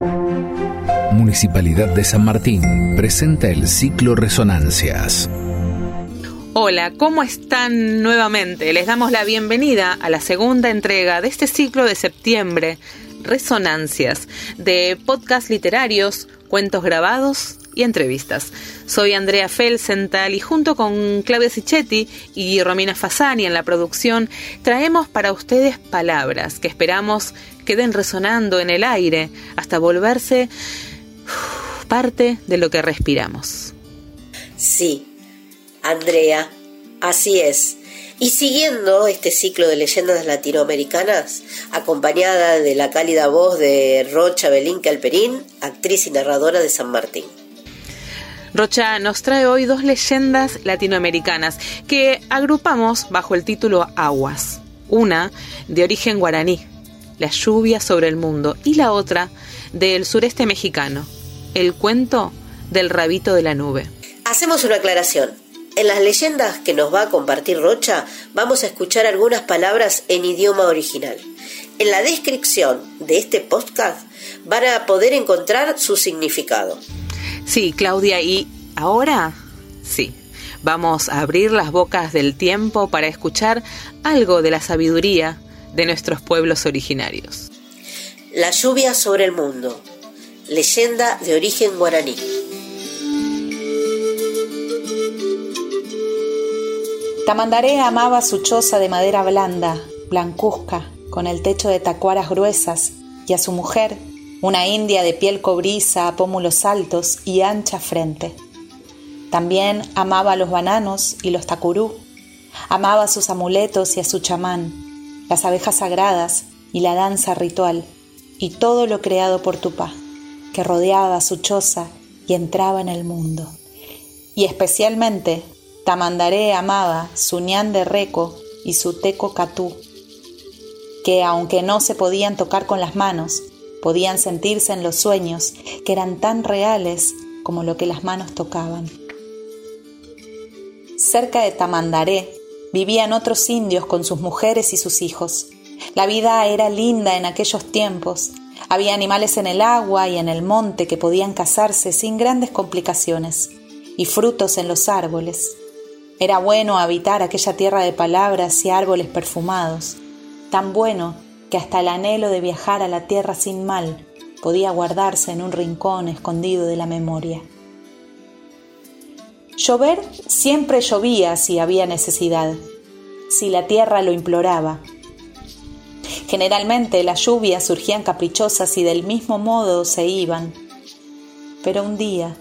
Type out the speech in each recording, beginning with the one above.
Municipalidad de San Martín presenta el ciclo Resonancias. Hola, ¿cómo están nuevamente? Les damos la bienvenida a la segunda entrega de este ciclo de septiembre, Resonancias, de podcast literarios, cuentos grabados y entrevistas. Soy Andrea Felsenthal y junto con Claudia Sichetti y Romina Fasani en la producción traemos para ustedes palabras que esperamos queden resonando en el aire hasta volverse parte de lo que respiramos. Sí, Andrea, así es. Y siguiendo este ciclo de leyendas latinoamericanas, acompañada de la cálida voz de Rocha Belín Calperín, actriz y narradora de San Martín. Rocha nos trae hoy dos leyendas latinoamericanas que agrupamos bajo el título Aguas. Una de origen guaraní, la lluvia sobre el mundo, y la otra del sureste mexicano, el cuento del rabito de la nube. Hacemos una aclaración. En las leyendas que nos va a compartir Rocha vamos a escuchar algunas palabras en idioma original. En la descripción de este podcast van a poder encontrar su significado. Sí, Claudia, y ahora sí, vamos a abrir las bocas del tiempo para escuchar algo de la sabiduría de nuestros pueblos originarios. La lluvia sobre el mundo. Leyenda de origen guaraní. Tamandaré amaba su choza de madera blanda, blancuzca, con el techo de tacuaras gruesas, y a su mujer, una india de piel cobriza, pómulos altos y ancha frente. También amaba a los bananos y los tacurú, amaba a sus amuletos y a su chamán, las abejas sagradas y la danza ritual, y todo lo creado por Tupá, que rodeaba su choza y entraba en el mundo. Y especialmente Tamandaré amaba su ñan de reco y su teco catú, que aunque no se podían tocar con las manos, podían sentirse en los sueños, que eran tan reales como lo que las manos tocaban. Cerca de Tamandaré vivían otros indios con sus mujeres y sus hijos. La vida era linda en aquellos tiempos. Había animales en el agua y en el monte que podían cazarse sin grandes complicaciones, y frutos en los árboles. Era bueno habitar aquella tierra de palabras y árboles perfumados, tan bueno que hasta el anhelo de viajar a la tierra sin mal podía guardarse en un rincón escondido de la memoria. Llover siempre llovía si había necesidad, si la tierra lo imploraba. Generalmente las lluvias surgían caprichosas y del mismo modo se iban. Pero un día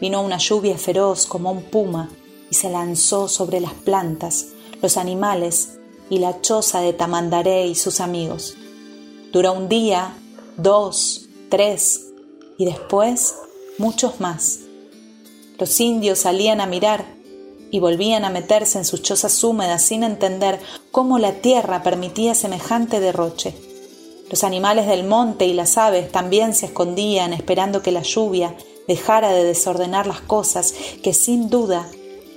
vino una lluvia feroz como un puma y se lanzó sobre las plantas, los animales y la choza de Tamandaré y sus amigos. Duró un día, dos, tres y después muchos más. Los indios salían a mirar y volvían a meterse en sus chozas húmedas sin entender cómo la tierra permitía semejante derroche. Los animales del monte y las aves también se escondían esperando que la lluvia dejara de desordenar las cosas que sin duda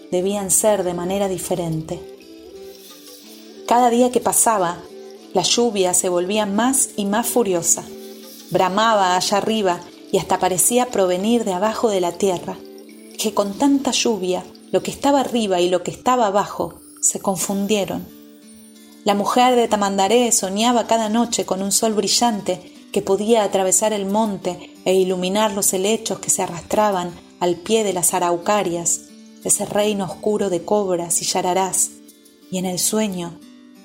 debían ser de manera diferente. Cada día que pasaba, la lluvia se volvía más y más furiosa. Bramaba allá arriba y hasta parecía provenir de abajo de la tierra, que con tanta lluvia lo que estaba arriba y lo que estaba abajo se confundieron. La mujer de Tamandaré soñaba cada noche con un sol brillante que podía atravesar el monte e iluminar los helechos que se arrastraban al pie de las araucarias ese reino oscuro de cobras y yararás, y en el sueño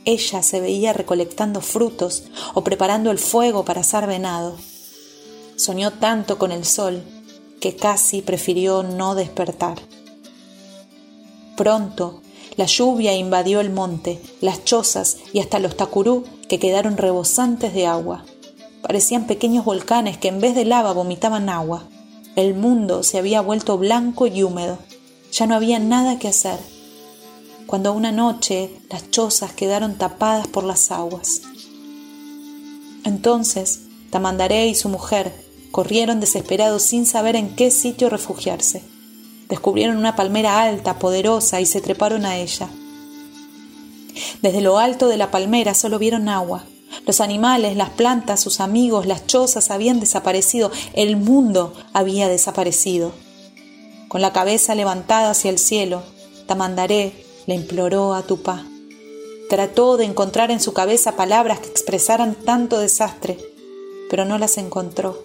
ella se veía recolectando frutos o preparando el fuego para asar venado. Soñó tanto con el sol que casi prefirió no despertar. Pronto la lluvia invadió el monte, las chozas y hasta los tacurú que quedaron rebosantes de agua. Parecían pequeños volcanes que en vez de lava vomitaban agua. El mundo se había vuelto blanco y húmedo. Ya no había nada que hacer. Cuando una noche las chozas quedaron tapadas por las aguas. Entonces Tamandaré y su mujer corrieron desesperados sin saber en qué sitio refugiarse. Descubrieron una palmera alta, poderosa, y se treparon a ella. Desde lo alto de la palmera solo vieron agua. Los animales, las plantas, sus amigos, las chozas habían desaparecido, el mundo había desaparecido. Con la cabeza levantada hacia el cielo, Tamandaré le imploró a Tupá. Trató de encontrar en su cabeza palabras que expresaran tanto desastre, pero no las encontró.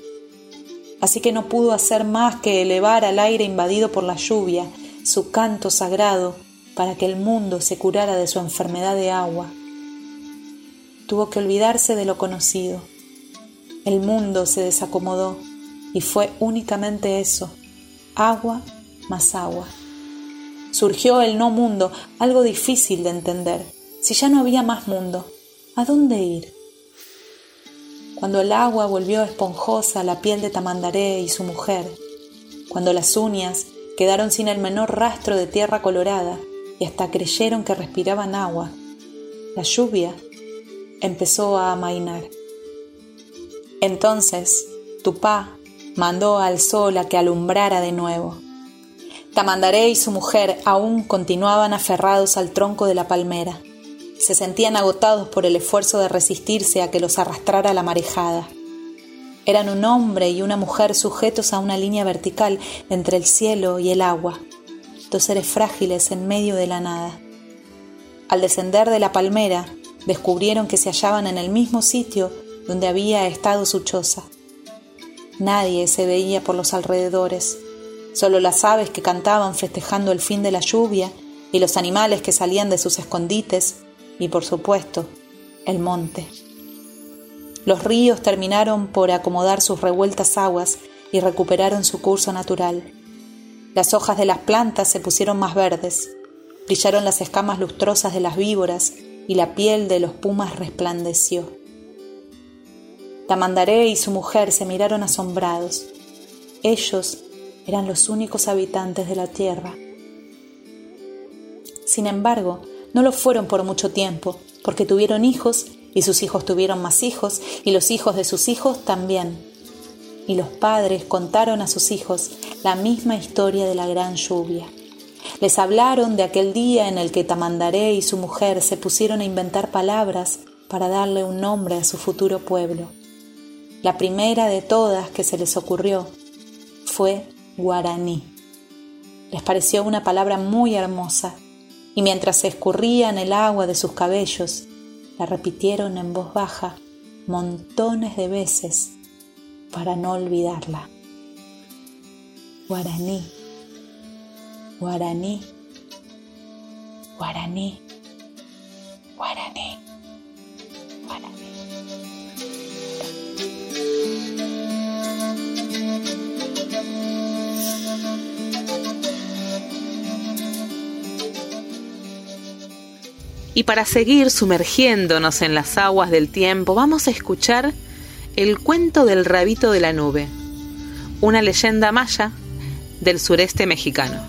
Así que no pudo hacer más que elevar al aire invadido por la lluvia su canto sagrado para que el mundo se curara de su enfermedad de agua. Tuvo que olvidarse de lo conocido. El mundo se desacomodó y fue únicamente eso, agua más agua. Surgió el no mundo, algo difícil de entender. Si ya no había más mundo, ¿a dónde ir? Cuando el agua volvió esponjosa la piel de Tamandaré y su mujer, cuando las uñas quedaron sin el menor rastro de tierra colorada, y hasta creyeron que respiraban agua. La lluvia empezó a amainar. Entonces Tupá mandó al sol a que alumbrara de nuevo. Tamandaré y su mujer aún continuaban aferrados al tronco de la palmera. Se sentían agotados por el esfuerzo de resistirse a que los arrastrara la marejada. Eran un hombre y una mujer sujetos a una línea vertical entre el cielo y el agua dos seres frágiles en medio de la nada. Al descender de la palmera, descubrieron que se hallaban en el mismo sitio donde había estado su choza. Nadie se veía por los alrededores, solo las aves que cantaban festejando el fin de la lluvia y los animales que salían de sus escondites y, por supuesto, el monte. Los ríos terminaron por acomodar sus revueltas aguas y recuperaron su curso natural. Las hojas de las plantas se pusieron más verdes, brillaron las escamas lustrosas de las víboras y la piel de los pumas resplandeció. Tamandaré y su mujer se miraron asombrados. Ellos eran los únicos habitantes de la tierra. Sin embargo, no lo fueron por mucho tiempo, porque tuvieron hijos y sus hijos tuvieron más hijos y los hijos de sus hijos también y los padres contaron a sus hijos la misma historia de la gran lluvia. Les hablaron de aquel día en el que Tamandaré y su mujer se pusieron a inventar palabras para darle un nombre a su futuro pueblo. La primera de todas que se les ocurrió fue guaraní. Les pareció una palabra muy hermosa y mientras se escurrían el agua de sus cabellos, la repitieron en voz baja montones de veces para no olvidarla. Guaraní, guaraní, guaraní, guaraní, guaraní. Y para seguir sumergiéndonos en las aguas del tiempo, vamos a escuchar el cuento del rabito de la nube, una leyenda maya del sureste mexicano.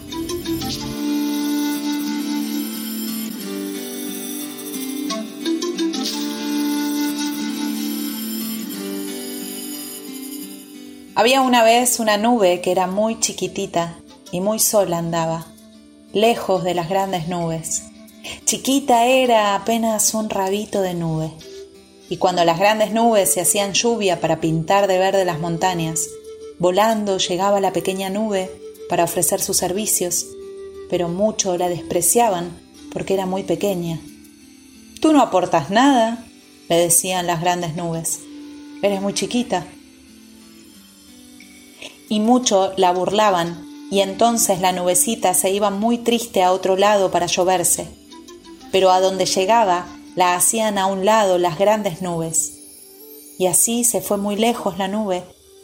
Había una vez una nube que era muy chiquitita y muy sola andaba, lejos de las grandes nubes. Chiquita era apenas un rabito de nube y cuando las grandes nubes se hacían lluvia para pintar de verde las montañas, volando llegaba la pequeña nube para ofrecer sus servicios, pero mucho la despreciaban porque era muy pequeña. Tú no aportas nada, le decían las grandes nubes. Eres muy chiquita. Y mucho la burlaban, y entonces la nubecita se iba muy triste a otro lado para lloverse. Pero a donde llegaba la hacían a un lado las grandes nubes. Y así se fue muy lejos la nube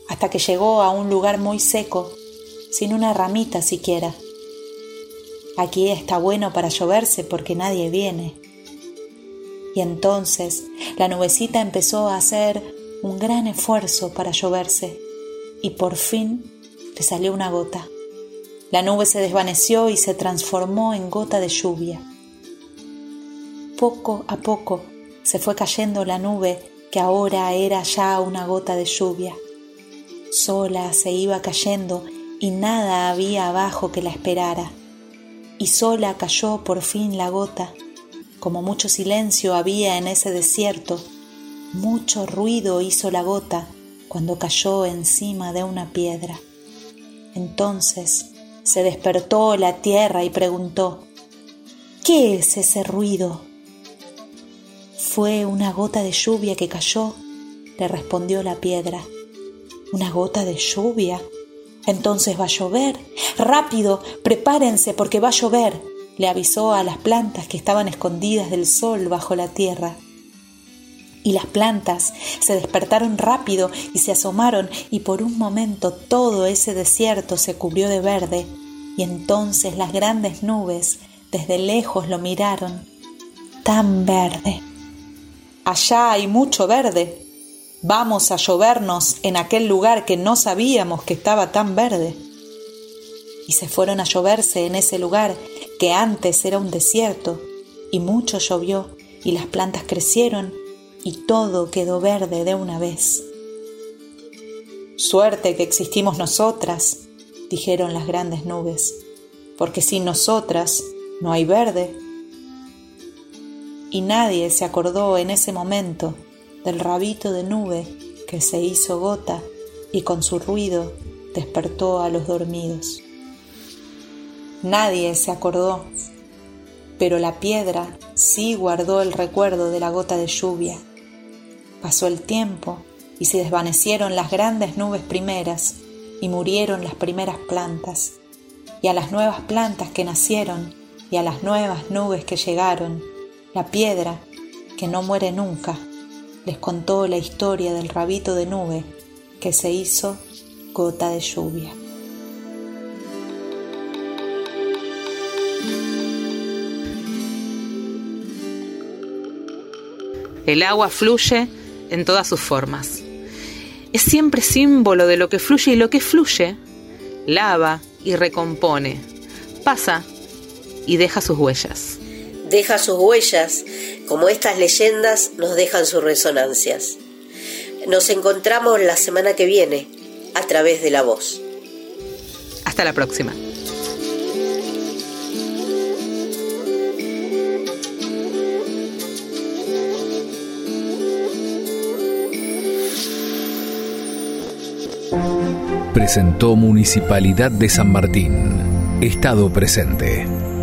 hasta que llegó a un lugar muy seco, sin una ramita siquiera. Aquí está bueno para lloverse porque nadie viene. Y entonces la nubecita empezó a hacer un gran esfuerzo para lloverse y por fin le salió una gota. La nube se desvaneció y se transformó en gota de lluvia. Poco a poco se fue cayendo la nube que ahora era ya una gota de lluvia. Sola se iba cayendo y nada había abajo que la esperara. Y sola cayó por fin la gota. Como mucho silencio había en ese desierto, Mucho ruido hizo la gota cuando cayó encima de una piedra. Entonces se despertó la tierra y preguntó, ¿qué es ese ruido? Fue una gota de lluvia que cayó, le respondió la piedra. ¿Una gota de lluvia? Entonces va a llover. Rápido, prepárense porque va a llover, le avisó a las plantas que estaban escondidas del sol bajo la tierra. Y las plantas se despertaron rápido y se asomaron y por un momento todo ese desierto se cubrió de verde y entonces las grandes nubes desde lejos lo miraron tan verde. Allá hay mucho verde, Vamos a llovernos en aquel lugar que no sabíamos que estaba tan verde. Y se fueron a lloverse en ese lugar que antes era un desierto, y mucho llovió, y las plantas crecieron, y todo quedó verde de una vez. Suerte que existimos nosotras, dijeron las grandes nubes, porque sin nosotras no hay verde. Y nadie se acordó en ese momento del rabito de nube que se hizo gota y con su ruido despertó a los dormidos. Nadie se acordó, pero la piedra sí guardó el recuerdo de la gota de lluvia. Pasó el tiempo y se desvanecieron las grandes nubes primeras y murieron las primeras plantas, y a las nuevas plantas que nacieron y a las nuevas nubes que llegaron, la piedra que no muere nunca les contó la historia del rabito de nube que se hizo gota de lluvia. El agua fluye en todas sus formas. Es siempre símbolo de lo que fluye y lo que fluye lava y recompone, pasa y deja sus huellas. Deja sus huellas como estas leyendas nos dejan sus resonancias. Nos encontramos la semana que viene a través de la voz. Hasta la próxima. Presentó Municipalidad de San Martín. Estado presente.